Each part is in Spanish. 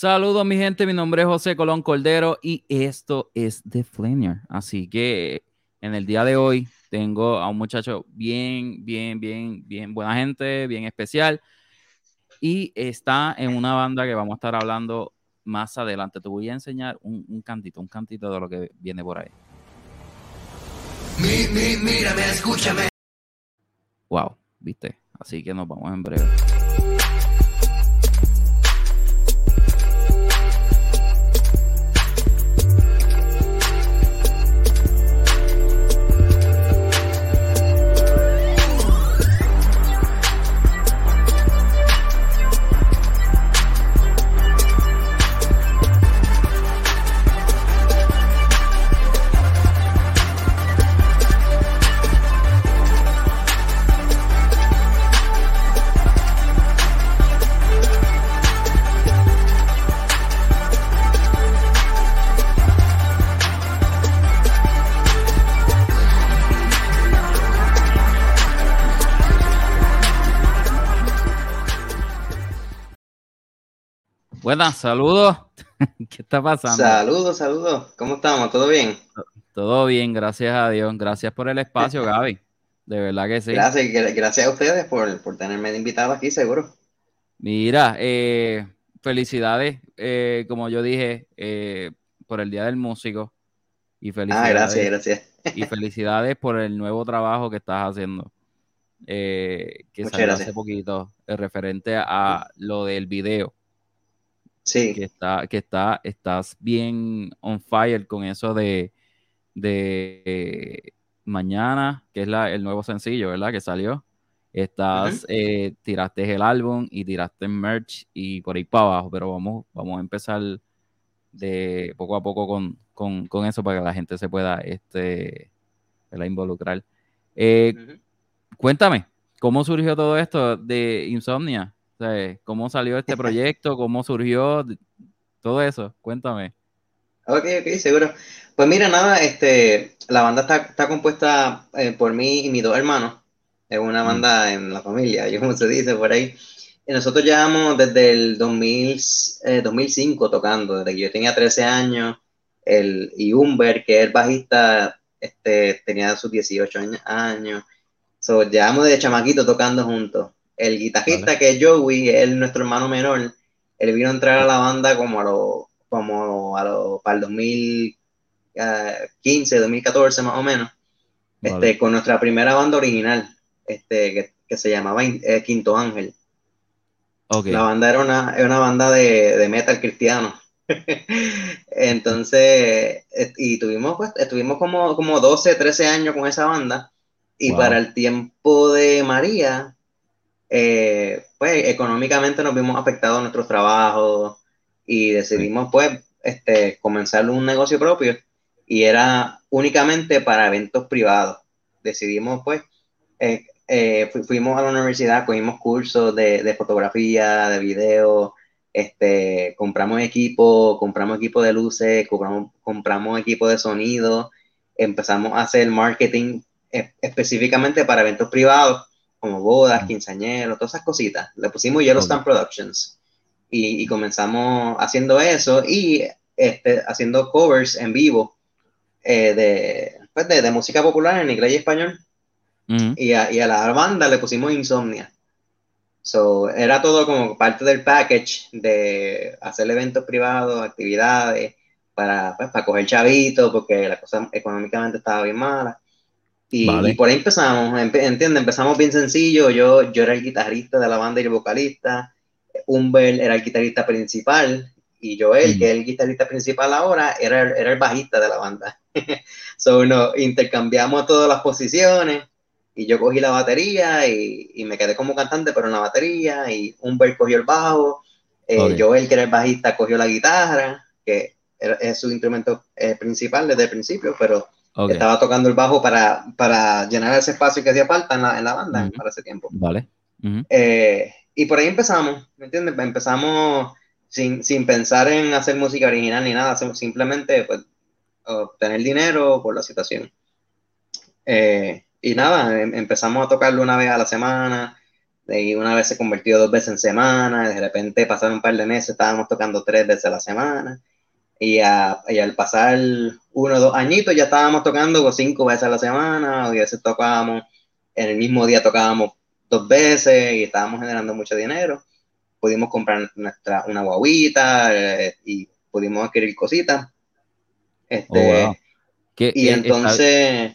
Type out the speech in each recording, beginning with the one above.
Saludos mi gente, mi nombre es José Colón Cordero y esto es The Flamer. Así que en el día de hoy tengo a un muchacho bien, bien, bien, bien buena gente, bien especial y está en una banda que vamos a estar hablando más adelante. Te voy a enseñar un, cantito, un cantito de lo que viene por ahí. mírame, escúchame. Wow, viste. Así que nos vamos en breve. Buenas, saludos. ¿Qué está pasando? Saludos, saludos. ¿Cómo estamos? ¿Todo bien? Todo bien, gracias a Dios. Gracias por el espacio, Gaby. De verdad que sí. Gracias, gracias a ustedes por, tenerme invitado aquí, seguro. Mira, eh, felicidades, eh, como yo dije, eh, por el Día del Músico. Y felicidades. Ah, gracias, gracias. Y felicidades por el nuevo trabajo que estás haciendo. que salió hace poquito, referente a lo del video. Sí. Que, está, que está, estás bien on fire con eso de, de mañana, que es la, el nuevo sencillo, ¿verdad? Que salió. Estás, eh, tiraste el álbum y tiraste merch y por ahí para abajo, pero vamos, vamos a empezar de poco a poco con, eso para que la gente se pueda este, involucrar. Eh, cuéntame, ¿cómo surgió todo esto de Insomnia? ¿Cómo salió este proyecto? ¿Cómo surgió? Todo eso, cuéntame. Ok, ok, seguro. Pues mira, nada, este, la banda está, compuesta eh, por mí y mis dos hermanos. Es una banda en la familia, yo como se dice por ahí. Y nosotros llevamos desde el 2000, 2005 eh, tocando, desde que yo tenía 13 años. El, y Humber, que es el bajista, este, tenía sus 18 años. So, llevamos de chamaquito tocando juntos. El guitarrista que es Joey, es nuestro hermano menor, él vino a entrar a la banda como a lo, como a lo, para el 2015, 2014 más o menos, este, con nuestra primera banda original, este, que, se llamaba eh, Quinto Ángel. La banda era una, una banda de, metal cristiano. Entonces, y tuvimos, pues, estuvimos como, como 12, 13 años con esa banda. Y para el tiempo de María, eh, pues económicamente nos vimos afectados nuestros trabajos y decidimos pues este, comenzar un negocio propio y era únicamente para eventos privados. Decidimos pues, eh, eh, fuimos a la universidad, cogimos cursos de, fotografía, de video, este, compramos equipo, compramos equipo de luces, compramos, compramos equipo de sonido, empezamos a hacer marketing específicamente para eventos privados como bodas, quinceañeros, todas esas cositas. Le pusimos Yellowstone Productions y, comenzamos haciendo eso y este, haciendo covers en vivo eh, pues, de, de, música popular en inglés y español. y, a, y, a, la banda le pusimos Insomnia. So, era todo como parte del package de hacer eventos privados, actividades, para, pues, para coger chavito, porque la cosa económicamente estaba bien mala. Y, por ahí empezamos, entiende, empezamos bien sencillo, yo, yo era el guitarrista de la banda y el vocalista, Humber era el guitarrista principal. Y Joel, que es el guitarrista principal ahora, era, era el bajista de la banda. so, no, intercambiamos todas las posiciones y yo cogí la batería y, y, me quedé como cantante, pero en la batería, y Humber cogió el bajo, eh, Joel, que era el bajista, cogió la guitarra, que es su instrumento eh, principal desde el principio, pero estaba tocando el bajo para, para, llenar ese espacio que hacía falta en la, en la banda para ese tiempo. Vale. Eh, y por ahí empezamos, ¿me entiendes? Empezamos sin, sin, pensar en hacer música original ni nada, simplemente pues, obtener dinero por la situación. Eh, y nada, em, empezamos a tocarlo una vez a la semana. y una vez se convirtió dos veces en semana, de repente pasaron un par de meses, estábamos tocando tres veces a la semana, y, al pasar uno o dos añitos ya estábamos tocando cinco veces a la semana, y a veces tocábamos, en el mismo día tocábamos dos veces y estábamos generando mucho dinero. Pudimos comprar nuestra, una guaguita eh, y pudimos adquirir cositas. Este, oh, y entonces...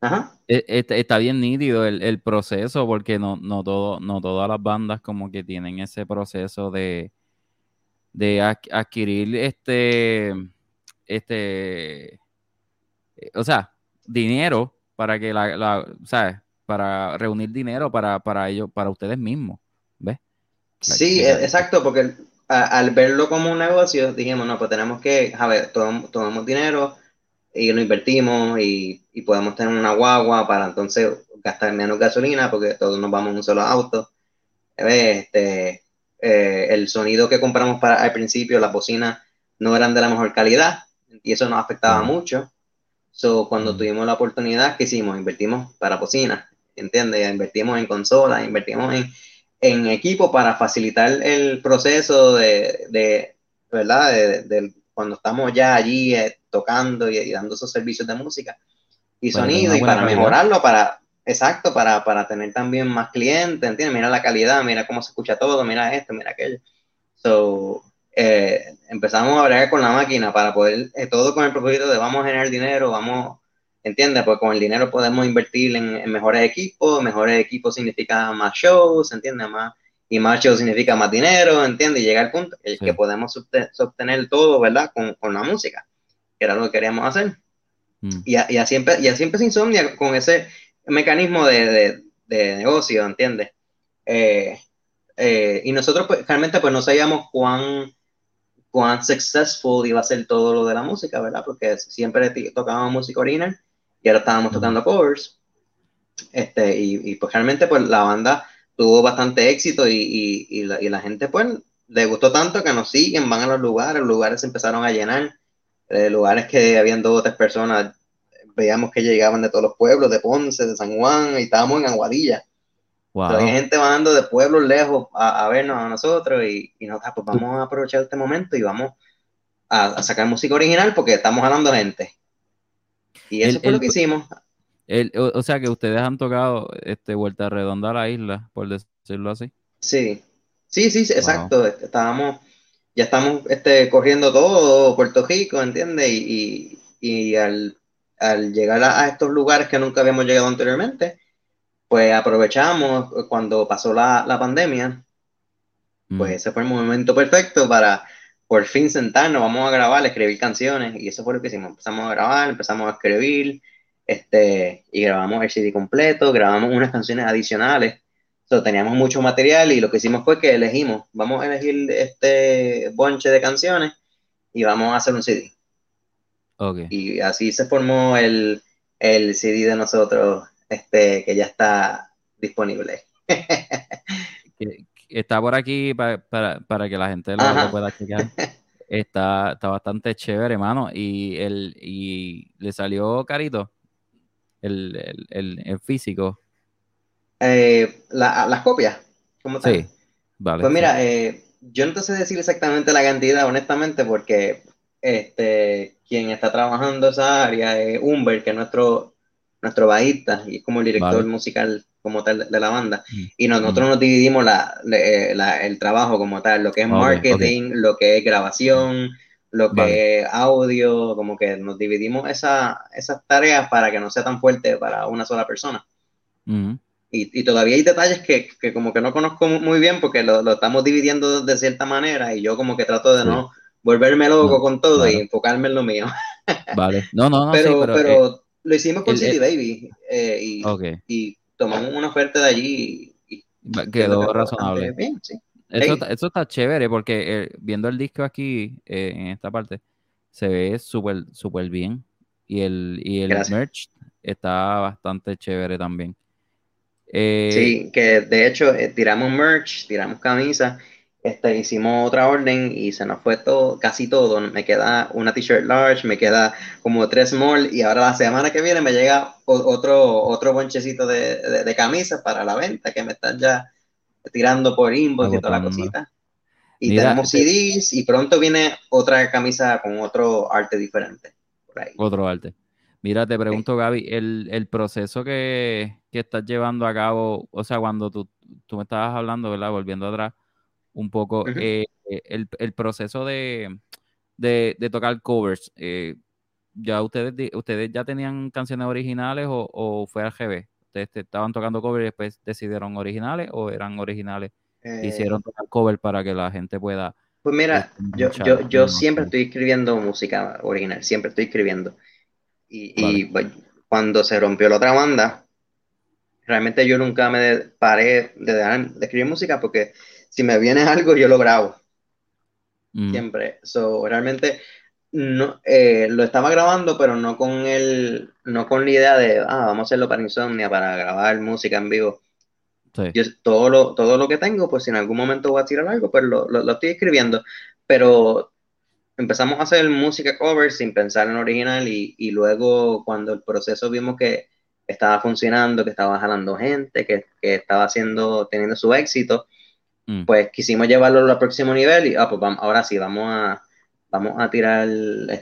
Ajá. E, está bien nítido el, proceso porque no, no, todo, no todas las bandas como que tienen ese proceso de, de adquirir este, este, eh, o sea, dinero para que la, la ¿sabes? Para reunir dinero para, para ellos, para ustedes mismos, ¿ves? Sí, e, exacto, porque al verlo como un negocio, dijimos, no, pues tenemos que, a ver, tomamos dinero, y lo invertimos y, y, podemos tener una guagua para entonces gastar menos gasolina porque todos nos vamos en un solo auto. Este, eh, el sonido que compramos para al principio, las bocinas no eran de la mejor calidad y eso nos afectaba mucho. So, cuando tuvimos la oportunidad, ¿qué hicimos? Invertimos para bocinas, ¿entiendes? Invertimos en consolas, invertimos en, en equipo para facilitar el proceso de, de ¿verdad? De, cuando estamos ya allí eh, tocando y, dando esos servicios de música y sonido y para mejorarlo, para, exacto, para, para tener también más clientes, ¿entiendes? Mira la calidad, mira cómo se escucha todo, mira esto, mira aquello. So, eh, empezamos a bregar con la máquina para poder, eh, todo con el propósito de vamos a generar dinero, vamos, ¿entiendes? Porque con el dinero podemos invertir en, mejores equipos, mejores equipos significa más shows, ¿entiendes? Más, y más shows significa más dinero, ¿entiendes? Y llega al punto en que podemos obtener todo, ¿verdad? Con, con la música era lo que queríamos hacer. Mm. Y, y, así y así empezó Insomnia con ese mecanismo de, de, negocio, ¿entiendes? Eh, eh, y nosotros pues, realmente pues no sabíamos cuán, cuán successful iba a ser todo lo de la música, ¿verdad? Porque siempre tocábamos música original y ahora estábamos tocando covers. Este, y, y, pues realmente pues la banda tuvo bastante éxito y, y, la, y, la, gente pues le gustó tanto que nos siguen, van a los lugares, los lugares se empezaron a llenar de lugares que habían dos o tres personas, veíamos que llegaban de todos los pueblos, de Ponce, de San Juan, y estábamos en Aguadilla. Wow. hay gente bajando de pueblos lejos a, vernos a nosotros y, y nosotros, pues vamos a aprovechar este momento y vamos a, sacar música original porque estamos hablando gente. Y eso fue lo que hicimos. o, sea que ustedes han tocado este Vuelta Redonda a la isla, por decirlo así. Sí, sí, sí, exacto. Estábamos ya estamos este, corriendo todo Puerto Rico, ¿entiendes? Y, y, al, al, llegar a, estos lugares que nunca habíamos llegado anteriormente, pues aprovechamos cuando pasó la, la pandemia, mm. pues ese fue el momento perfecto para por fin sentarnos, vamos a grabar, escribir canciones, y eso fue lo que hicimos, empezamos a grabar, empezamos a escribir, este, y grabamos el CD completo, grabamos unas canciones adicionales, teníamos mucho material y lo que hicimos fue que elegimos, vamos a elegir este bonche de canciones y vamos a hacer un CD. Okay. Y así se formó el, el CD de nosotros, este, que ya está disponible. está por aquí para, para, que la gente lo, pueda checar. Está, está bastante chévere, hermano. Y, el, y le salió carito el, el, el físico. Eh, las copias, ¿cómo Sí, vale. Pues mira, eh, yo no te sé decir exactamente la cantidad, honestamente, porque este, quien está trabajando esa área es Humber, que es nuestro, nuestro bajista y es como el director musical como tal de la banda. Mm. Y nosotros mm. nos dividimos el trabajo como tal, lo que es marketing, lo que es grabación, lo que es audio, como que nos dividimos esa, esas tareas para que no sea tan fuerte para una sola persona. Mm. Y, todavía hay detalles que, que, como que no conozco muy bien porque lo, lo, estamos dividiendo de cierta manera y yo como que trato de no volverme loco con todo y enfocarme en lo mío. Vale, no, no, no. Pero, pero, eh, lo hicimos con City Baby eh, y, y, tomamos una oferta de allí y, quedó razonable. Bien, sí. eso, eso, está chévere porque eh, viendo el disco aquí en esta parte se ve súper súper bien y el, y el merch está bastante chévere también. Eh, sí, que de hecho eh, tiramos merch, tiramos camisas, este, hicimos otra orden y se nos fue todo, casi todo. Me queda una t-shirt large, me queda como tres small y ahora la semana que viene me llega otro, otro bonchecito de, de, camisas para la venta que me están ya tirando por inbox y toda la cosita. Y tenemos CDs y pronto viene otra camisa con otro arte diferente. Otro arte. Mira, te pregunto, Gaby, el, proceso que, estás llevando a cabo, o sea, cuando tú, tú me estabas hablando, ¿verdad? Volviendo atrás un poco, eh, el, proceso de, tocar covers, eh, ¿ya ustedes, ustedes ya tenían canciones originales o, fue al GB? ¿Ustedes estaban tocando covers y después decidieron originales o eran originales? Hicieron eh, tocar cover para que la gente pueda... Pues mira, yo, yo, yo siempre estoy escribiendo música original, siempre estoy escribiendo. Y, cuando se rompió la otra banda, realmente yo nunca me paré de, de escribir música porque si me viene algo yo lo grabo. Mm. Siempre. So, realmente no, eh, lo estaba grabando, pero no con el, no con la idea de, ah, vamos a hacerlo para Insomnia, para grabar música en vivo. Yo, todo, lo, todo lo que tengo, pues si en algún momento voy a tirar algo, pues lo, lo, estoy escribiendo. Pero empezamos a hacer música cover sin pensar en original y, y, luego cuando el proceso vimos que estaba funcionando, que estaba jalando gente, que, que estaba haciendo, teniendo su éxito, mm. pues quisimos llevarlo al próximo nivel y ah, pues vamos, ahora sí, vamos a, vamos a tirar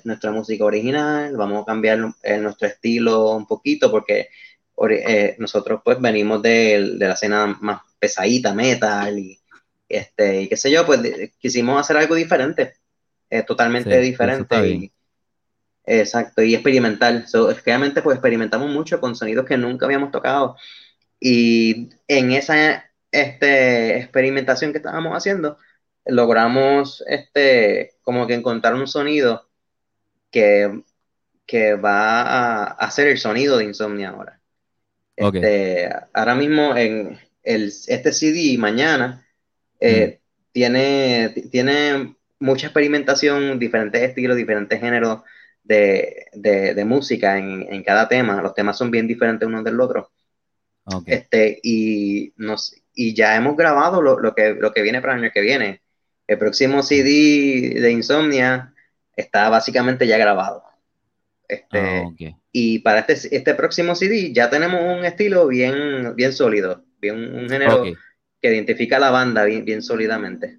nuestra música original, vamos a cambiar nuestro estilo un poquito porque eh, nosotros pues venimos de, de, la escena más pesadita, metal y, este, y qué sé yo, pues quisimos hacer algo diferente es totalmente diferente. Y, exacto, y experimental. So, realmente pues experimentamos mucho con sonidos que nunca habíamos tocado. Y en esa este, experimentación que estábamos haciendo, logramos este, como que encontrar un sonido que, que va a hacer el sonido de Insomnia ahora. Este, ahora mismo en el, este CD mañana eh, tiene, tiene mucha experimentación, diferentes estilos, diferentes géneros de, de, música en, en, cada tema. Los temas son bien diferentes unos del otro. Este, y, nos, y ya hemos grabado lo, lo, que, lo que viene para el año que viene. El próximo CD de Insomnia está básicamente ya grabado. Este, ah, Y para este, este próximo CD ya tenemos un estilo bien, bien sólido, bien, un género que identifica a la banda bien, bien sólidamente.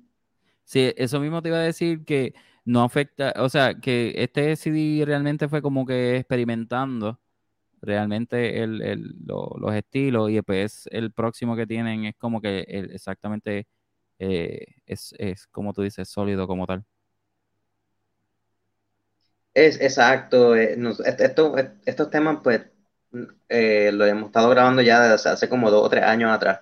Sí, eso mismo te iba a decir que no afecta, o sea, que este CD realmente fue como que experimentando realmente el, los estilos y después el próximo que tienen es como que exactamente eh, es, como tú dices, sólido como tal. Es exacto. Eh, estos temas, pues, eh, lo hemos estado grabando ya desde hace como dos o tres años atrás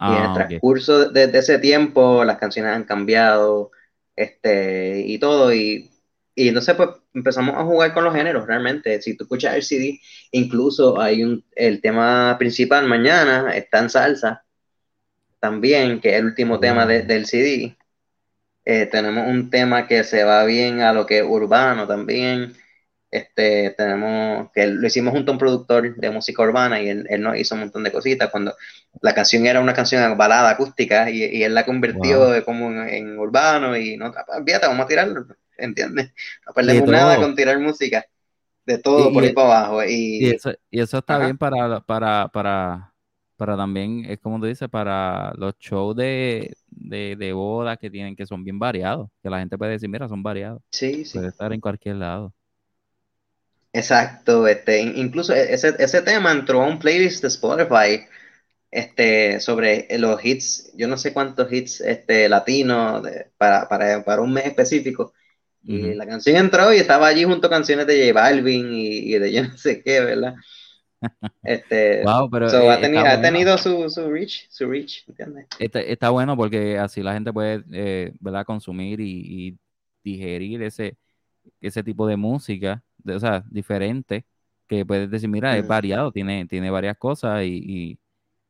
y en el ah, transcurso de, ese tiempo las canciones han cambiado este, y todo. Y, y entonces pues empezamos a jugar con los géneros realmente. Si tú escuchas el CD, incluso hay un, el tema principal mañana está en salsa también, que es el último tema del CD. Eh, tenemos un tema que se va bien a lo que es urbano también. Este, tenemos que lo hicimos junto a un productor de música urbana y él, él, nos hizo un montón de cositas cuando la canción era una canción balada acústica y, y él la convirtió como en, urbano y no, fíjate, vamos a tirarlo, ¿entiendes? No perdemos nada con tirar música, de todo por ahí para abajo. Y, eso, y eso está bien para, para, para, para también, es como tú dices, para los shows de, de, de boda que tienen, que son bien variados, que la gente puede decir, mira, son variados. Sí, sí. Puede estar en cualquier lado. Exacto, este, incluso e, ese, ese tema entró a un playlist de Spotify este, sobre los hits, yo no sé cuántos hits este, latinos para, para, para, un mes específico. Y la canción entró y estaba allí junto a canciones de J Balvin y, de yo no sé qué, ¿verdad? Este, wow, pero eh, ha, tenido, ha tenido su, su, reach, su reach, ¿entiendes? Está, está, bueno porque así la gente puede, eh, ¿verdad? Consumir y, y digerir ese, ese tipo de música o sea, diferente, que puedes decir, mira, es variado, tiene, tiene varias cosas y,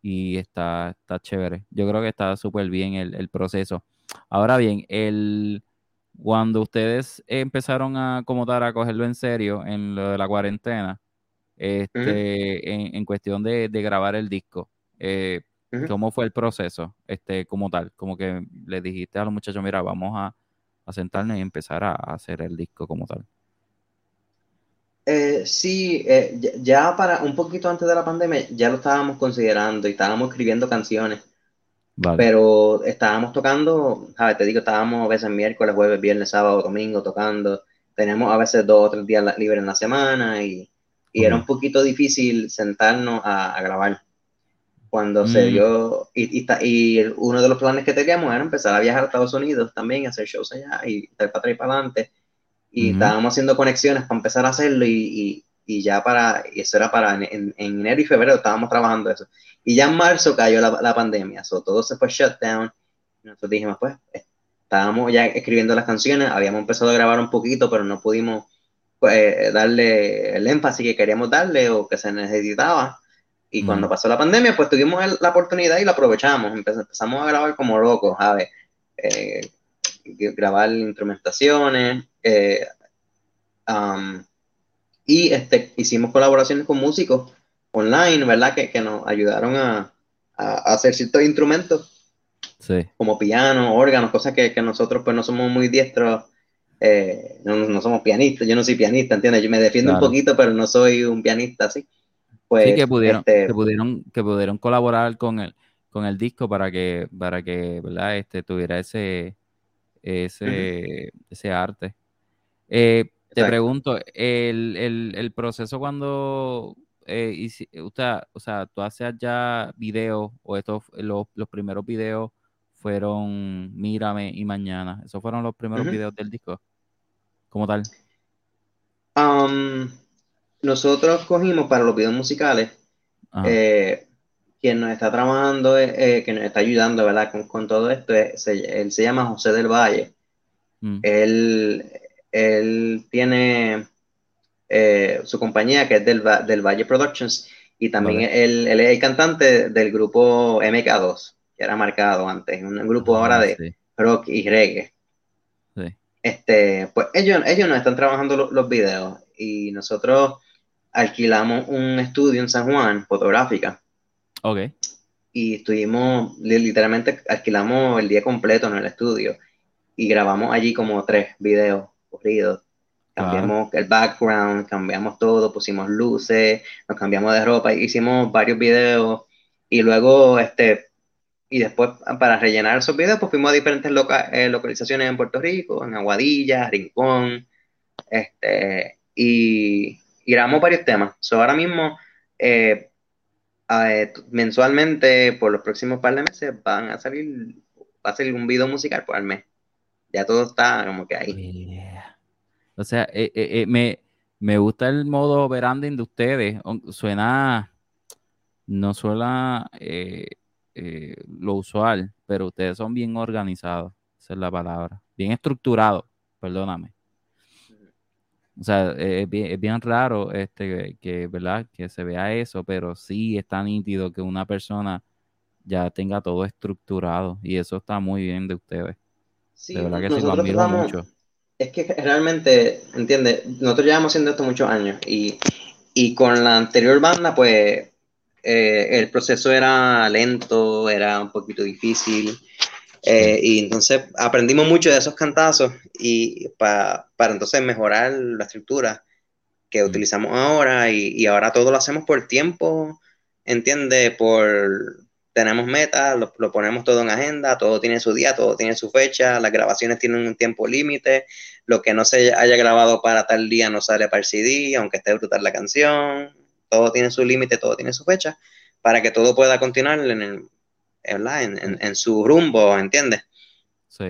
está, está chévere. Yo creo que está súper bien el, proceso. Ahora bien, el, cuando ustedes empezaron a acomodar, a cogerlo en serio en lo de la cuarentena, este, en, cuestión de, grabar el disco, eh, ¿cómo fue el proceso este, como tal? Como que le dijiste a los muchachos, mira, vamos a, a sentarnos y empezar a hacer el disco como tal. Eh, sí, eh, ya para un poquito antes de la pandemia ya lo estábamos considerando y estábamos escribiendo canciones. Pero estábamos tocando, ¿sabes? Te digo, estábamos a veces miércoles, jueves, viernes, sábado, domingo tocando. Tenemos a veces dos o tres días libres en la semana y, y era un poquito difícil sentarnos a, grabar. Cuando se mm. dio, y, y, y, uno de los planes que teníamos era empezar a viajar a Estados Unidos también, hacer shows allá y estar para atrás y para adelante. Y estábamos haciendo conexiones para empezar a hacerlo y, y ya para, y eso era para en, enero y febrero estábamos trabajando eso. Y ya en marzo cayó la, la pandemia, so, todo se fue shutdown. Nosotros dijimos, pues, estábamos ya escribiendo las canciones, habíamos empezado a grabar un poquito, pero no pudimos pues, darle el énfasis que queríamos darle o que se necesitaba. Y cuando pasó la pandemia, pues tuvimos la oportunidad y la aprovechamos. Empezamos a grabar como locos, a ver, eh, grabar instrumentaciones, eh, um, y este, hicimos colaboraciones con músicos online, ¿verdad? Que, que nos ayudaron a, a, hacer ciertos instrumentos. Sí. Como piano, órganos, cosas que, que, nosotros pues no somos muy diestros, eh, no, no, somos pianistas, yo no soy pianista, ¿entiendes? Yo me defiendo un poquito, pero no soy un pianista, ¿sí? Pues, sí, que pudieron, este, que pudieron, que pudieron colaborar con el, con el disco para que, para que, ¿verdad? Este, tuviera ese, ese, ese arte. Eh, te pregunto, el, el, el, proceso cuando eh, usted, o sea, tú haces ya videos o estos, los, los primeros videos fueron Mírame y Mañana. ¿Esos fueron los primeros videos del disco? ¿Como tal? Um, nosotros cogimos para los videos musicales, eh, quien nos está trabajando, eh, que nos está ayudando, ¿verdad? Con, con todo esto, él se llama José del Valle. Mm. Él él tiene eh, su compañía que es del, del Valle Productions y también él, es el cantante del grupo MK2, que era marcado antes, un grupo ah, ahora de rock y reggae. Este, pues ellos, ellos nos están trabajando los, videos y nosotros alquilamos un estudio en San Juan, fotográfica. Ok. Y estuvimos, literalmente alquilamos el día completo en el estudio y grabamos allí como tres videos corrido. Cambiamos el background, cambiamos todo, pusimos luces, nos cambiamos de ropa, hicimos varios videos y luego, este, y después para rellenar esos videos, pues fuimos a diferentes eh, localizaciones en Puerto Rico, en Aguadilla, Rincón, este, y, grabamos varios temas. So, ahora mismo, eh, eh, mensualmente, por los próximos par de meses, van a salir, va a salir un video musical por el mes. Ya todo está como que ahí. O sea, eh, eh, eh, me, gusta el modo branding de ustedes. Suena, no suena lo usual, pero ustedes son bien organizados. Esa es la palabra. Bien estructurados, perdóname. O sea, es bien, raro este, que, ¿verdad? que se vea eso, pero sí está nítido que una persona ya tenga todo estructurado y eso está muy bien de ustedes. Sí, de verdad que se lo admiro mucho es que realmente, entiende Nosotros llevamos haciendo esto muchos años y, y con la anterior banda, pues eh, el proceso era lento, era un poquito difícil. Eh, y entonces aprendimos mucho de esos cantazos y para entonces mejorar la estructura que utilizamos ahora y, y, ahora todo lo hacemos por tiempo, entiende, por, tenemos metas, lo, ponemos todo en agenda, todo tiene su día, todo tiene su fecha, las grabaciones tienen un tiempo límite, lo que no se haya grabado para tal día no sale para el CD, aunque esté brutal la canción, todo tiene su límite, todo tiene su fecha, para que todo pueda continuar en, el, en, en, su rumbo, ¿entiendes?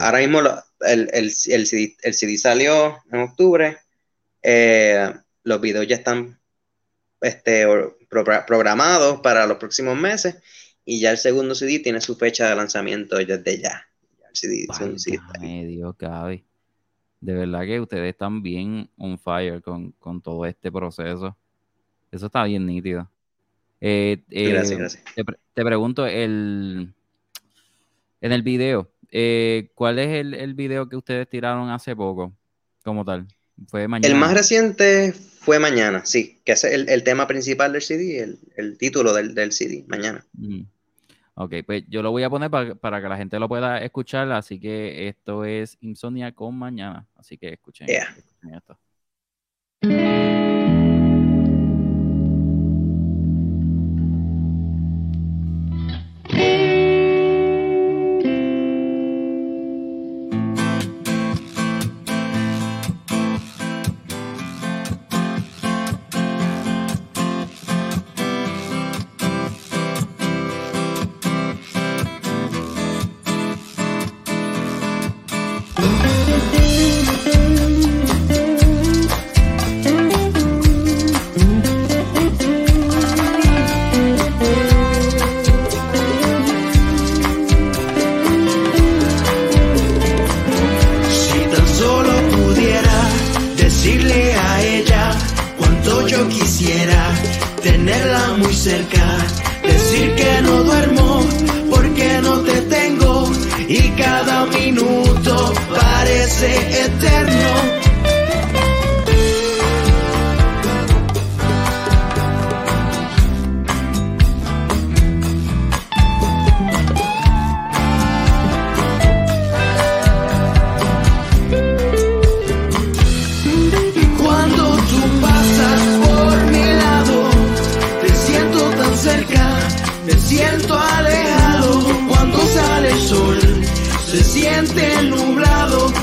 Ahora mismo el, el, el, CD, salió en octubre, eh, los videos ya están este, programados para los próximos meses y ya el segundo CD tiene su fecha de lanzamiento desde ya. El CD, Dios, De verdad que ustedes están bien on fire con, todo este proceso. Eso está bien nítido. Eh, eh, gracias, gracias. Te, pregunto, el, en el video, eh, ¿cuál es el, el, video que ustedes tiraron hace poco como tal? ¿Fue mañana? El más reciente fue mañana, sí, que es el, el tema principal del CD, el, el título del, del, CD, mañana. Mm. Ok, pues yo lo voy a poner para, que la gente lo pueda escuchar, así que esto es Insomnia con Mañana, así que escuchen, escuchen esto.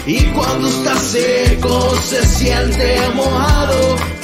Y cuando está seco se siente mojado.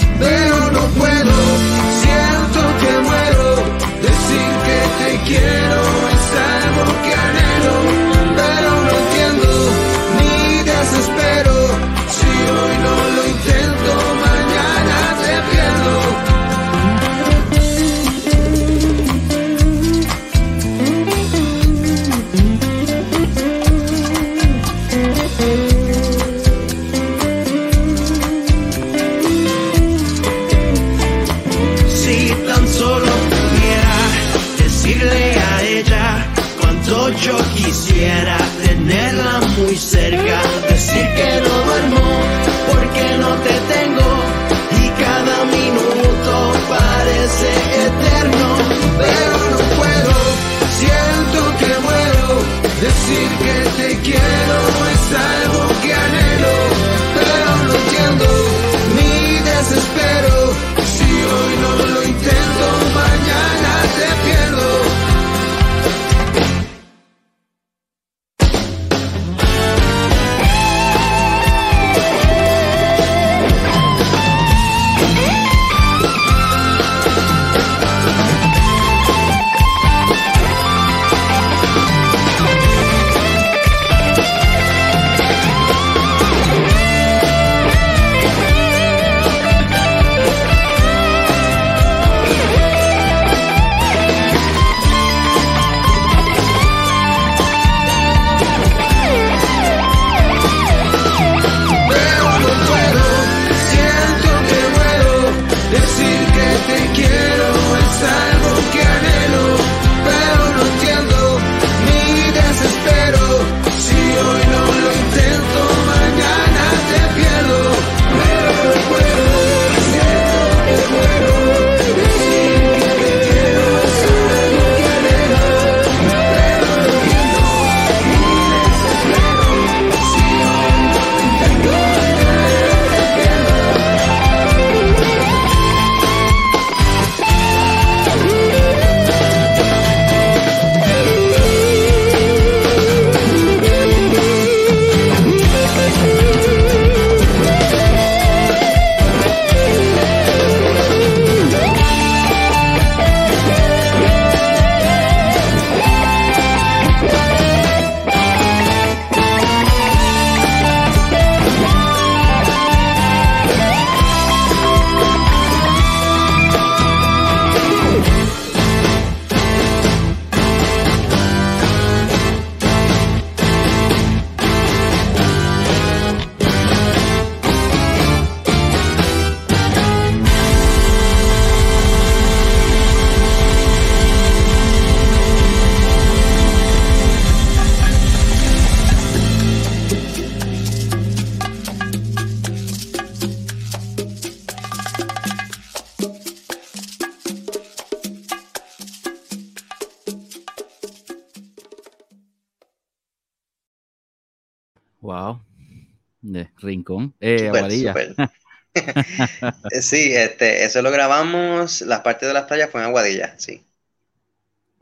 sí, este, eso lo grabamos, las partes de las playas fue en Aguadilla, sí.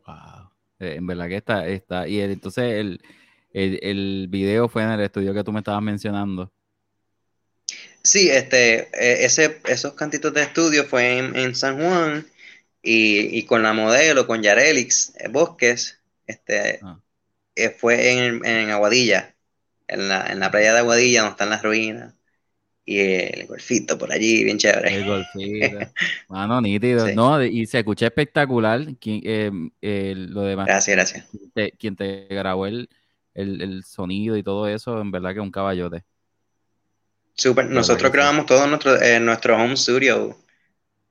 Wow. Eh, en verdad que está, está. Y entonces el, el, video fue en el estudio que tú me estabas mencionando. Sí, este, e, ese, esos cantitos de estudio fue en, San Juan y, con la modelo, con Yarelix eh, Bosques, este, ah. eh, fue en, en Aguadilla, en la, en la playa de Aguadilla, donde están las ruinas y el golfito por allí, bien chévere. El golfito. Mano, nítido. No, y se escucha espectacular. Eh, lo demás. Gracias, gracias. Quien te, grabó el, sonido y todo eso, en verdad que es un caballote. Súper. Nosotros grabamos todo en nuestro, home studio.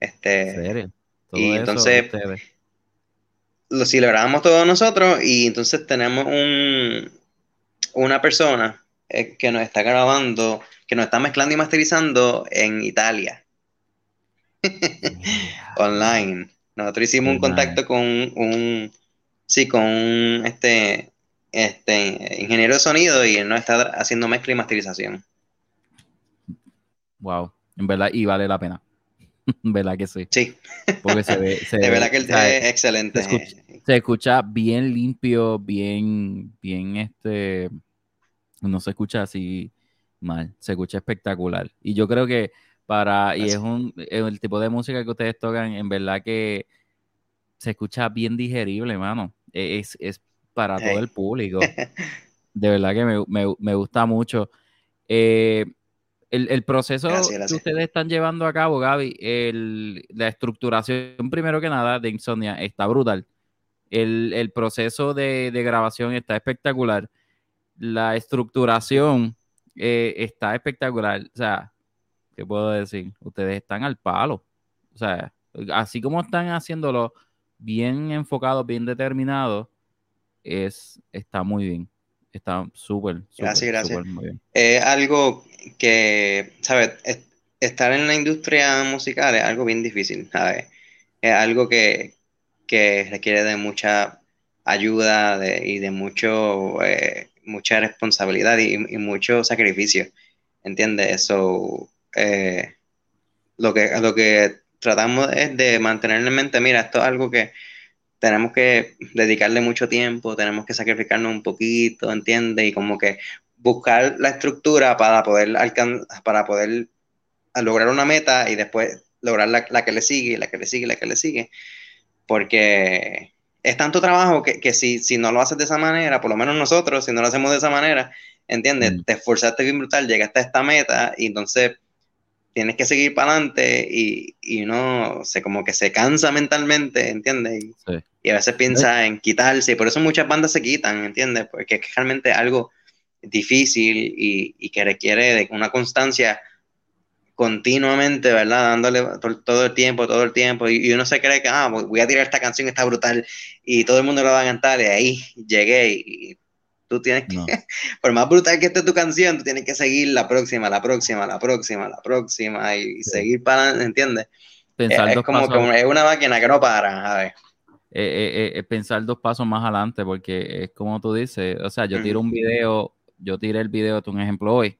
Este, y entonces, lo, si lo grabamos todos nosotros y entonces tenemos un, una persona eh, que nos está grabando, que nos está mezclando y masterizando en Italia. Online. Nosotros hicimos un contacto con un, sí, con un este, este ingeniero de sonido y él nos está haciendo mezcla y masterización. Wow, en verdad, y vale la pena. ¿Verdad que sí? Sí. Porque se ve. de verdad que es excelente. Se escucha, bien limpio, bien, bien este. No se escucha así mal, se escucha espectacular. Y yo creo que para. Y es un. El tipo de música que ustedes tocan, en verdad que se escucha bien digerible, hermano. E, es, es para todo el público. De verdad que me, me, me gusta mucho. Eh, el, proceso que ustedes están llevando a cabo, Gaby, la estructuración, primero que nada, de Insomnia está brutal. El, proceso de, grabación está espectacular. La estructuración eh, está espectacular. O sea, ¿qué puedo decir? Ustedes están al palo. O sea, así como están haciéndolo bien enfocado, bien determinado, es, está muy bien. Está súper, Gracias, gracias. Es algo que, ¿sabes? Estar en la industria musical es algo bien difícil, ¿sabes? Es algo que, requiere de mucha ayuda y de mucho, eh, mucha responsabilidad y, mucho sacrificio, ¿entiendes? Eso, eh, lo, que, lo que tratamos es de mantener en mente, mira, esto es algo que tenemos que dedicarle mucho tiempo, tenemos que sacrificarnos un poquito, ¿entiendes? Y como que buscar la estructura para poder alcanzar, para poder lograr una meta y después lograr la, que le sigue, la que le sigue, la que le sigue. Porque es tanto trabajo que, si, si, no lo haces de esa manera, por lo menos nosotros, si no lo hacemos de esa manera, ¿entiendes? Mm. Te esforzaste bien brutal, llegaste a esta meta y entonces tienes que seguir para adelante y, y, uno se como que se cansa mentalmente, ¿entiendes? Y, a veces piensa en quitarse, y por eso muchas bandas se quitan, ¿entiendes? Porque es realmente algo difícil y, que requiere de una constancia continuamente, ¿verdad? Dándole todo el tiempo, todo el tiempo, y, uno se cree que, ah, voy a tirar esta canción, está brutal, y todo el mundo lo va a cantar, y ahí llegué, y, Tú tienes que, por más brutal que esté tu canción, tú tienes que seguir la próxima, la próxima, la próxima, la próxima y, seguir para, ¿entiendes? Pensar es, como, es una máquina que no para, a ver. Eh, eh, eh, pensar dos pasos más adelante, porque es como tú dices, o sea, yo tiro un video, yo tiré el video de un ejemplo hoy,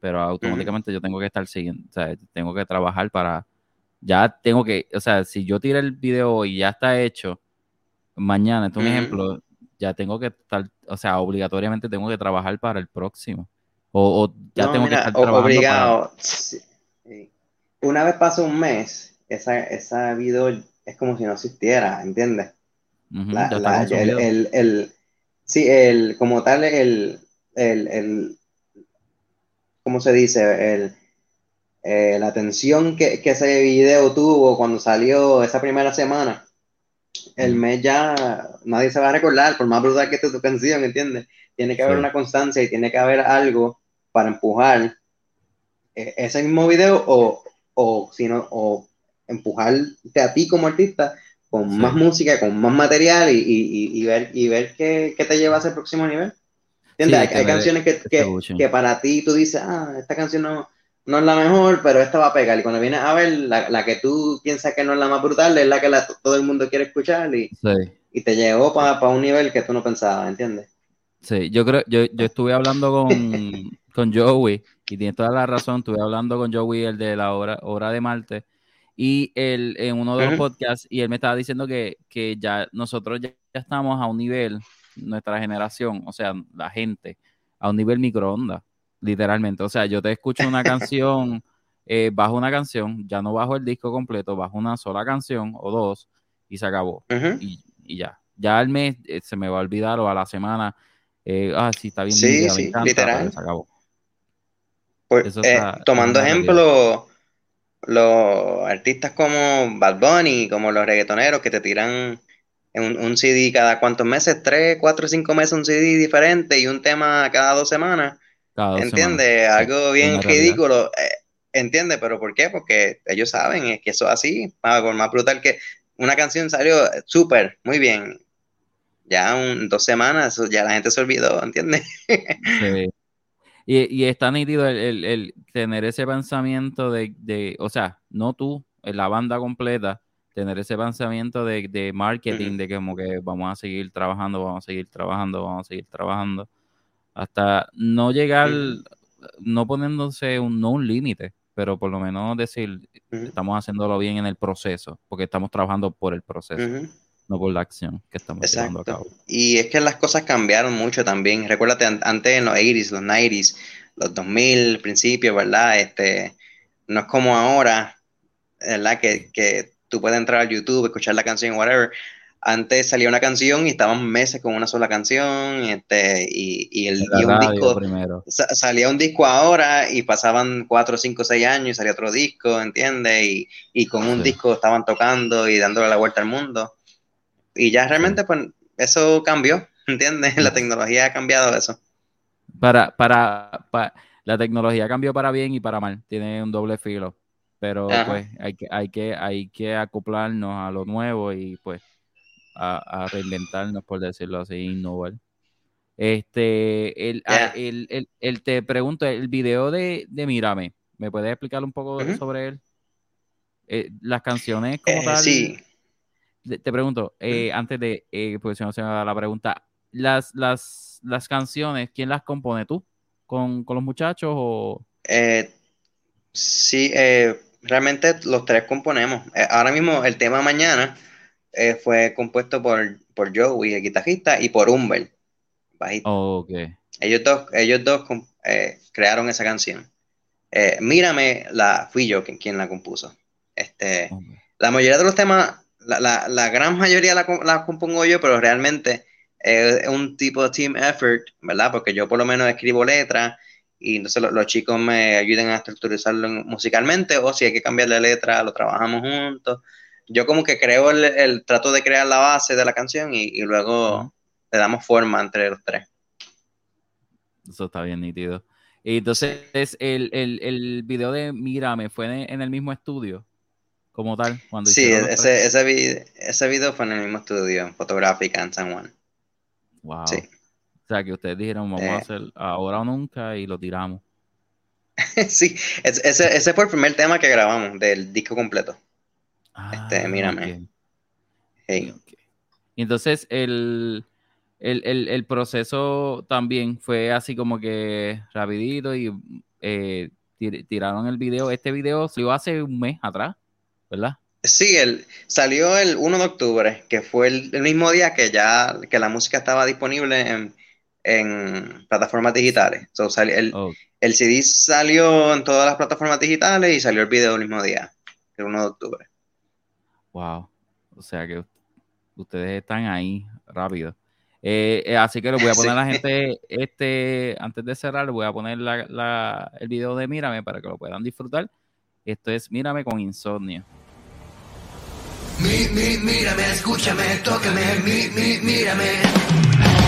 pero automáticamente yo tengo que estar siguiendo, o sea, tengo que trabajar para, ya tengo que, o sea, si yo tiré el video hoy y ya está hecho, mañana, es un ejemplo, ya tengo que estar, o sea, obligatoriamente tengo que trabajar para el próximo. O, ya tengo que estar trabajando obligado. Una vez pasa un mes, esa, esa video es como si no existiera, ¿entiendes? el, el, sí, el, como tal, el, el, el ¿cómo se dice? El, eh, la atención que, que ese video tuvo cuando salió esa primera semana el mes ya nadie se va a recordar, por más brutal que esté tu canción, ¿entiendes? Tiene que haber una constancia y tiene que haber algo para empujar eh, ese mismo video o, o, sino, o empujarte a ti como artista con más música, con más material y, y, y ver, y ver qué, qué, te lleva a ese próximo nivel. ¿Entiendes? hay, canciones que, que, que, para ti tú dices, ah, esta canción no, no es la mejor, pero esta va a pegar. Y cuando vienes a ver, la, que tú piensas que no es la más brutal, es la que todo el mundo quiere escuchar y, y te llegó para un nivel que tú no pensabas, ¿entiendes? Sí, yo creo, yo, yo estuve hablando con, con Joey, y tiene toda la razón, estuve hablando con Joey, el de la hora, hora de Marte, y él en uno de los podcasts, y él me estaba diciendo que, ya nosotros ya, ya estamos a un nivel, nuestra generación, o sea, la gente, a un nivel microondas literalmente. O sea, yo te escucho una canción, eh, bajo una canción, ya no bajo el disco completo, bajo una sola canción o dos y se acabó. y, ya. Ya al mes eh, se me va a olvidar o a la semana, eh, ah, sí, está bien. Sí, sí, literal. Se acabó. Pues, tomando ejemplo, los artistas como Bad Bunny, como los reggaetoneros que te tiran un, un CD cada cuántos meses, tres, cuatro, cinco meses un CD diferente y un tema cada dos semanas ¿Entiendes? Algo bien ridículo. Eh, ¿entiendes? ¿Pero por qué? Porque ellos saben es que eso es así, por más brutal que una canción salió súper, muy bien. Ya un, dos semanas, ya la gente se olvidó, ¿entiendes? Sí. Y, y está nítido el, el, tener ese pensamiento de, de, o sea, no tú, la banda completa, tener ese pensamiento de, de marketing, de que como que vamos a seguir trabajando, vamos a seguir trabajando, vamos a seguir trabajando, hasta no llegar, no poniéndose un, no un límite, pero por lo menos decir, estamos haciéndolo bien en el proceso, porque estamos trabajando por el proceso. No por la acción que estamos llevando a cabo. Y es que las cosas cambiaron mucho también. Recuérdate, antes en los 80s, los 90s, los 2000, principios, ¿verdad? Este, no es como ahora, ¿verdad? Que, que tú puedes entrar a YouTube, escuchar la canción, whatever. Antes salía una canción y estaban meses con una sola canción, este, y, y el un disco salía un disco ahora y pasaban cuatro, cinco, seis años y salía otro disco, ¿entiendes? Y, y con un disco estaban tocando y dándole la vuelta al mundo. Y ya realmente, pues, eso cambió, ¿entiendes? La tecnología ha cambiado eso. Para, para, para, la tecnología cambió para bien y para mal, tiene un doble filo pero pues hay que, hay que, hay que acoplarnos a lo nuevo y pues a, reinventarnos, por decirlo así, innovar. Este, el, ah, el, el, te pregunto, el video de, de Mírame, ¿me puedes explicar un poco sobre él? Eh, las canciones como eh, tal. Sí. Te, pregunto, eh, antes de, pues si no se me da la pregunta, las, las, las canciones, ¿quién las compone tú? ¿Con, con los muchachos o...? sí, eh, realmente los tres componemos. Eh, ahora mismo el tema mañana eh, fue compuesto por, por Joey, el guitarrista, y por Humber, oh, Ellos dos, ellos dos eh, crearon esa canción. Mírame, la, fui yo quien, quien la compuso. Este, La mayoría de los temas, la, la, la gran mayoría la, la, compongo yo, pero realmente es un tipo de team effort, ¿verdad? Porque yo por lo menos escribo letras y entonces los chicos me ayudan a estructurarlo musicalmente o si hay que cambiar la letra, lo trabajamos juntos. Yo como que creo el, trato de crear la base de la canción y, luego le damos forma entre los tres. Eso está bien nítido. Y entonces el, el, el video de Mírame fue en, el mismo estudio como tal. Cuando sí, ese, ese, video, ese video fue en el mismo estudio, fotográfica en San Juan. Wow. Sí. O sea, que ustedes dijeron, vamos a eh. hacer ahora o nunca y lo tiramos. sí, ese, ese, fue el primer tema que grabamos del disco completo. este, ah, mírame. Y entonces el, el, proceso también fue así como que rapidito y eh, tiraron el video. Este video salió hace un mes atrás, ¿verdad? Sí, el, salió el 1 de octubre, que fue el, el, mismo día que ya que la música estaba disponible en, en plataformas digitales. el, oh. el, CD salió en todas las plataformas digitales y salió el video el mismo día, el 1 de octubre. Wow. O sea que ustedes están ahí rápido. Eh, eh, así que le voy a poner a la gente, este, antes de cerrar, le voy a poner la, el video de Mírame para que lo puedan disfrutar. Esto es Mírame con insomnio. mírame, escúchame, tócame, mírame. Quedaste con mi aliento, me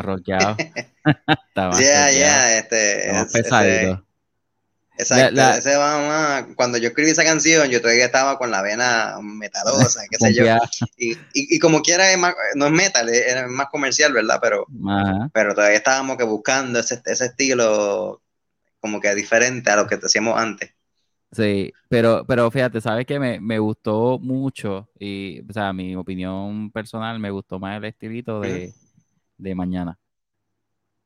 Más rockeado. Ya, ya, yeah, este. Más pesadito. Exacto, la, ese va cuando yo escribí esa canción, yo todavía estaba con la vena metalosa, qué sé yo. Y, y, y, como quiera, es más, no es metal, es, más comercial, ¿verdad? Pero, pero todavía estábamos que buscando ese, ese estilo como que diferente a lo que hacíamos antes. Sí, pero, pero fíjate, sabes que me, me, gustó mucho, y, o sea, mi opinión personal, me gustó más el estilito de, de mañana.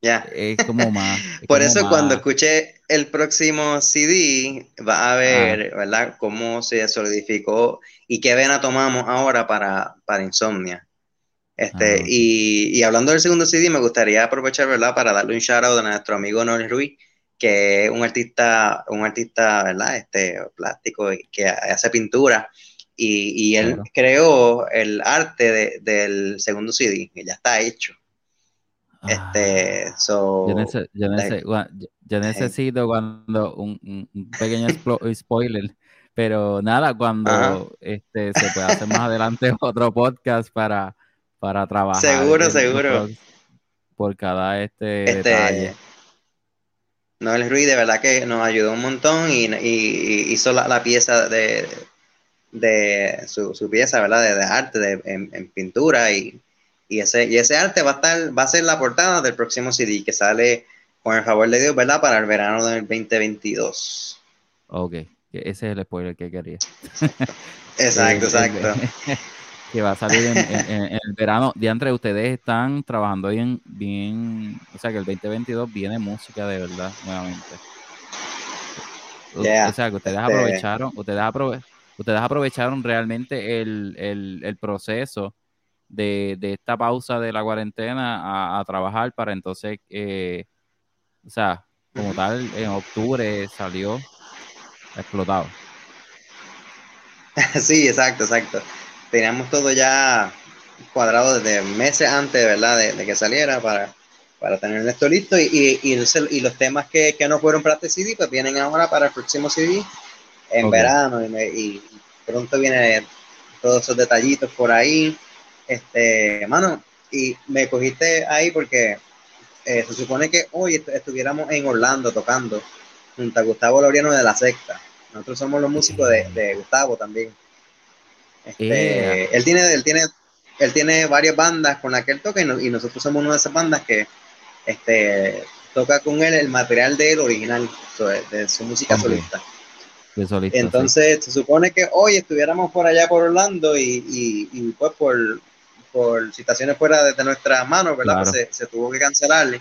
Ya. Es como más. Por eso cuando escuché el próximo CD, va a ver, ¿verdad? Cómo se solidificó y qué vena tomamos ahora para, para Insomnia. Este, ah, y, y, hablando del segundo CD, me gustaría aprovechar, ¿verdad? Para darle un shout out a nuestro amigo Noel Ruiz, que es un artista, un artista, ¿verdad? Este, plástico que hace pintura. Y, y él creó el arte de, del segundo CD, que ya está hecho. Este, ah. so, yo, necesito cuando un, un pequeño spoiler, pero nada, cuando este se puede hacer más adelante otro podcast para, para trabajar. Seguro, seguro. Por, cada este, este detalle. Noel Ruiz de verdad que nos ayudó un montón y, y, hizo la, la, pieza de, de su, su, pieza, ¿verdad? De, de arte, de, en, en pintura y y ese, y ese arte va a, estar, va a ser la portada del próximo CD que sale con el favor de Dios, ¿verdad? Para el verano del 2022. Ok, ese es el spoiler que quería. exacto, exacto. que va a salir en, el verano. De entre ustedes están trabajando bien, bien, o sea que el 2022 viene música de verdad, nuevamente. O sea que ustedes este aprovecharon, ustedes, ustedes aprovecharon realmente el, el, el proceso de, esta pausa de la cuarentena a, trabajar para entonces, eh, o sea, como tal, en octubre salió explotado. Sí, exacto, exacto. Teníamos todo ya cuadrado desde meses antes, ¿verdad? De, que saliera para, para tener esto listo y, y, los temas que, no fueron para este CD, pues vienen ahora para el próximo CD en verano y, pronto vienen todos esos detallitos por ahí. Este, mano, y me cogiste ahí porque eh, se supone que hoy estuviéramos en Orlando tocando junto a Gustavo Laureano de la secta. Nosotros somos los músicos de, Gustavo también. Este, él tiene, él tiene, él tiene varias bandas con las que él toca y, nosotros somos una de esas bandas que este, toca con él el material de él original, de, su música solista. Entonces se supone que hoy estuviéramos por allá por Orlando y, y, y pues por, por situaciones fuera de, nuestras manos, ¿verdad? Pues se, tuvo que cancelarle.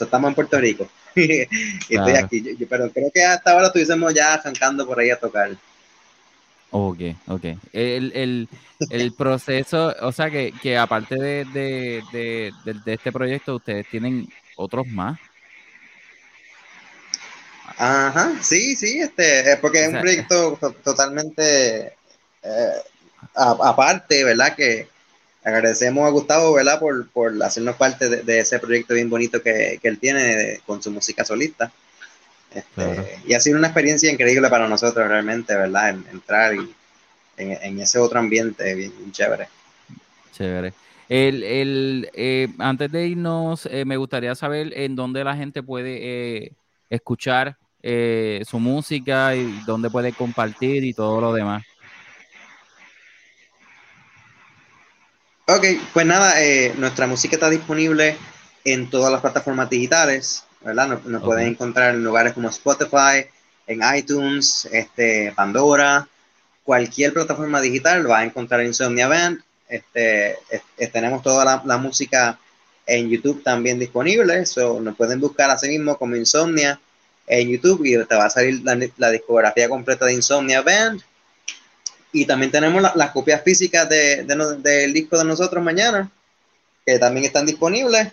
O estamos en Puerto Rico. y estoy aquí. pero creo que hasta ahora estuviésemos ya arrancando por ahí a tocar. Ok, ok. El, proceso, o sea que, que aparte de, de, este proyecto, ustedes tienen otros más. Ajá, sí, sí, este, porque es un proyecto totalmente eh, aparte, ¿verdad? Que, agradecemos a Gustavo, ¿verdad? Por, por hacernos parte de, ese proyecto bien bonito que, que él tiene con su música solista. Este, y ha sido una experiencia increíble para nosotros realmente, ¿verdad? entrar y, en, ese otro ambiente bien, chévere. Chévere. El, el, eh, antes de irnos, eh, me gustaría saber en dónde la gente puede eh, escuchar su música y dónde puede compartir y todo lo demás. Ok, pues nada, eh, nuestra música está disponible en todas las plataformas digitales, ¿verdad? Nos, pueden encontrar en lugares como Spotify, en iTunes, este, Pandora, cualquier plataforma digital va a encontrar Insomnia Band. Este, tenemos toda la, música en YouTube también disponible, so, nos pueden buscar así mismo como Insomnia en YouTube y te va a salir la, la discografía completa de Insomnia Band y también tenemos las copias físicas de, del disco de nosotros mañana, que también están disponibles.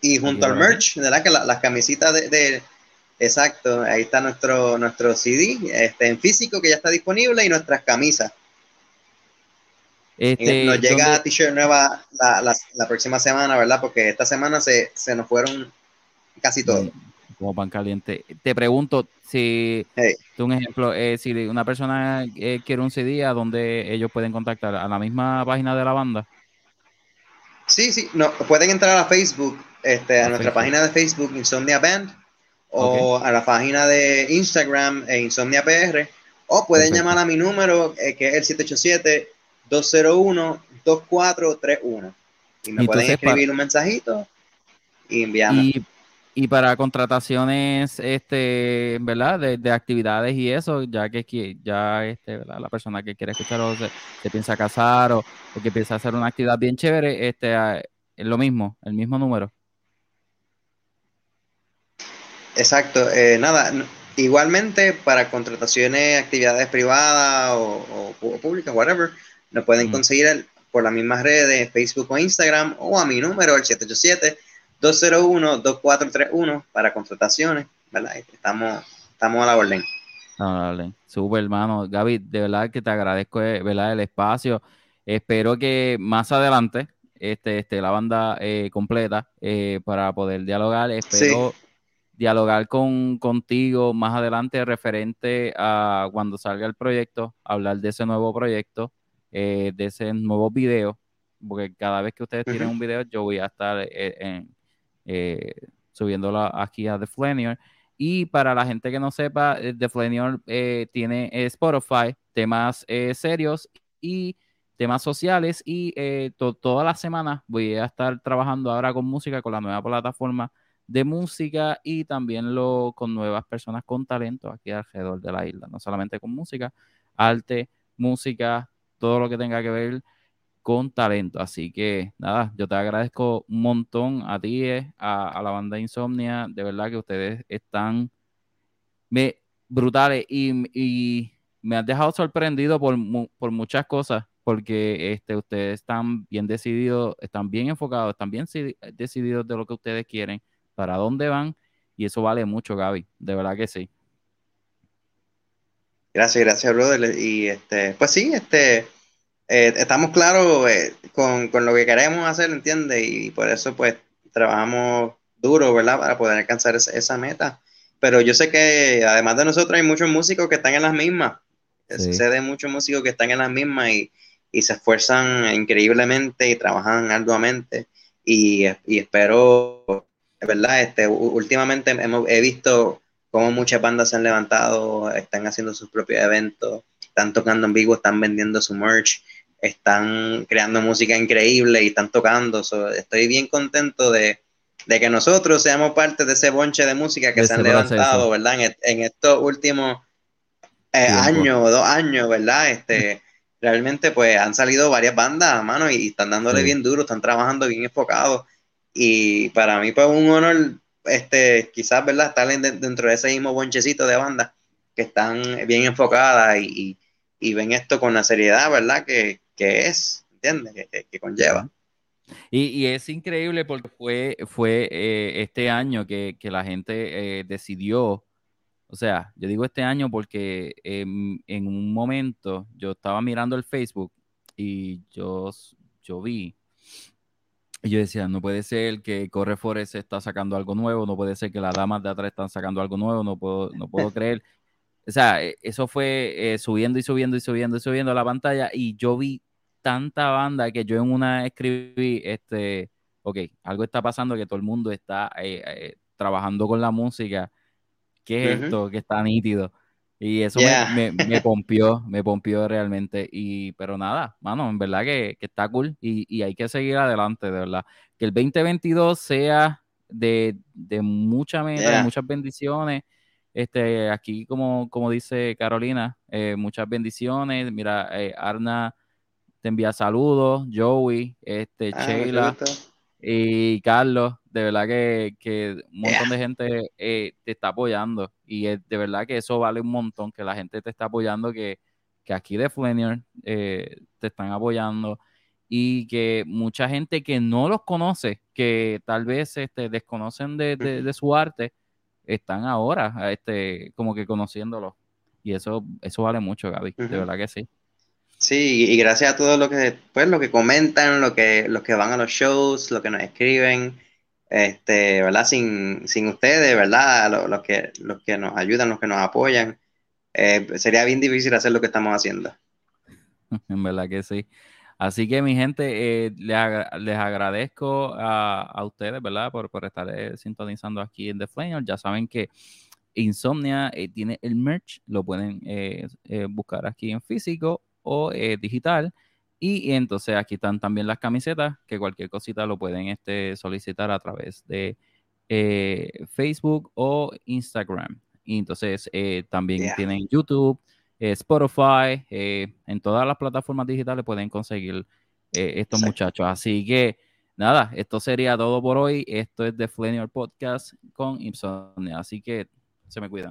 Y junto al merch, ¿verdad? Que las camisitas de, Exacto, ahí está nuestro, nuestro CD este, en físico que ya está disponible y nuestras camisas. Este, nos llega t-shirt nueva la, la, próxima semana, ¿verdad? Porque esta semana se, se nos fueron casi todos. Como pan caliente. Te pregunto, si, un ejemplo, eh, si una persona eh, quiere un CD, ¿a dónde ellos pueden contactar? ¿A la misma página de la banda? Sí, sí, no, pueden entrar a Facebook, este, a, nuestra página de Facebook, Insomnia Band, o a la página de Instagram, e Insomnia PR, o pueden llamar a mi número, eh, que es el 787-201-2431. Y me pueden escribir un mensajito y enviarme. Y, para contrataciones, este, ¿verdad? De, actividades y eso, ya que ya este, la persona que quiere escuchar o se, piensa casar o, que piensa hacer una actividad bien chévere, este, es lo mismo, el mismo número. Exacto, eh, nada, igualmente para contrataciones, actividades privadas o, públicas, whatever, nos pueden conseguir por las mismas redes, Facebook o Instagram, o a mi número, el 787-201-2431 para contrataciones, ¿verdad? Estamos, estamos a la orden. Dale, super hermano. Gaby, de verdad que te agradezco eh, ¿verdad? el espacio. Espero que más adelante este, este, la banda eh, completa para poder dialogar. Espero dialogar con, contigo más adelante referente a cuando salga el proyecto, hablar de ese nuevo proyecto, eh, de ese nuevo video, porque cada vez que ustedes tienen un video yo voy a estar eh, eh, subiéndolo aquí a The. Y para la gente que no sepa, The Flanier tiene Spotify, temas serios y temas sociales y todas las semanas voy a estar trabajando ahora con música con la nueva plataforma de música y también lo, con nuevas personas con talento aquí alrededor de la isla, no solamente con música, arte, música, todo lo que tenga que ver con talento. Así que nada, yo te agradezco un montón a ti, eh, a, la banda Insomnia, de verdad que ustedes están me, brutales y, me han dejado sorprendido por, por muchas cosas porque este, ustedes están bien decididos, están bien enfocados, están bien decididos de lo que ustedes quieren para dónde van y eso vale mucho, Gaby, de verdad que sí. Gracias, gracias, brother. Y este, pues sí, este, eh, estamos claros eh, con, lo que queremos hacer, ¿entiendes? Y por eso pues trabajamos duro, ¿verdad? Para poder alcanzar esa, meta. Pero yo sé que además de nosotros hay muchos músicos que están en las mismas. Sí. Sé de muchos músicos que están en las mismas y, se esfuerzan increíblemente y trabajan arduamente. Y, y espero ¿verdad? Este, últimamente hemos, he visto cómo muchas bandas se han levantado, están haciendo sus propios eventos, están tocando en vivo, están vendiendo su merch, están creando música increíble y están tocando. estoy bien contento de, que nosotros seamos parte de ese bonche de música que se han levantado, ¿verdad? En, estos últimos eh, años, dos años, ¿verdad? Este, realmente pues han salido varias bandas, mano, y están dándole bien duro, están trabajando bien enfocados y para mí, pues, un honor, este, quizás, ¿verdad? Estar dentro de ese mismo bonchecito de bandas que están bien enfocadas y, ven esto con la seriedad, ¿verdad? Que, es, ¿entiendes? Que, conlleva. Y, es increíble porque fue, fue eh, este año que, la gente eh, decidió, o sea, yo digo este año porque en un momento yo estaba mirando el Facebook y yo, yo vi y yo decía, no puede ser que Corre Forest está sacando algo nuevo, no puede ser que las damas de atrás están sacando algo nuevo, no puedo, no puedo creer. O sea, e, eso fue eh, subiendo y subiendo y subiendo y subiendo a la pantalla y yo vi tanta banda que yo en una escribí, este, ok, algo está pasando que todo el mundo está eh, eh, trabajando con la música. ¿Qué es esto? Que está nítido. Y eso me, me, pompió, me pompió realmente. Y, pero nada, mano, en verdad que, está cool y, hay que seguir adelante, de verdad. Que el 2022 sea de, de mucha meta, de muchas bendiciones. Este, aquí, como, como dice Carolina, eh, muchas bendiciones. Mira, eh, Arna te envía saludos, Joey, este, ah, Sheila y Carlos. De verdad que, un montón de gente eh, te está apoyando. Y de verdad que eso vale un montón, que la gente te está apoyando, que, aquí de Flanier eh, te están apoyando. Y que mucha gente que no los conoce, que tal vez este, desconocen de, su arte, están ahora este, como que conociéndolo. Y eso, eso vale mucho, Gaby, de verdad que sí. Sí, y gracias a todos los que, pues, lo que comentan, lo que, los que van a los shows, los que nos escriben, este, ¿verdad? Sin, sin ustedes, ¿verdad? Los, que, los que nos ayudan, los que nos apoyan, eh, sería bien difícil hacer lo que estamos haciendo. En verdad que sí. Así que mi gente, eh, les, agradezco a, ustedes, ¿verdad? Por, por estar eh, sintonizando aquí en The Flame. Ya saben que Insomnia eh, tiene el merch, lo pueden buscar aquí en físico o digital. Y, entonces aquí están también las camisetas, que cualquier cosita lo pueden este, solicitar a través de Facebook o Instagram. Y entonces también tienen YouTube. Eh, Spotify, eh, en todas las plataformas digitales pueden conseguir eh, estos muchachos. Así que nada, esto sería todo por hoy. Esto es The Flanier Podcast con Insomnia. Así que se me cuidan.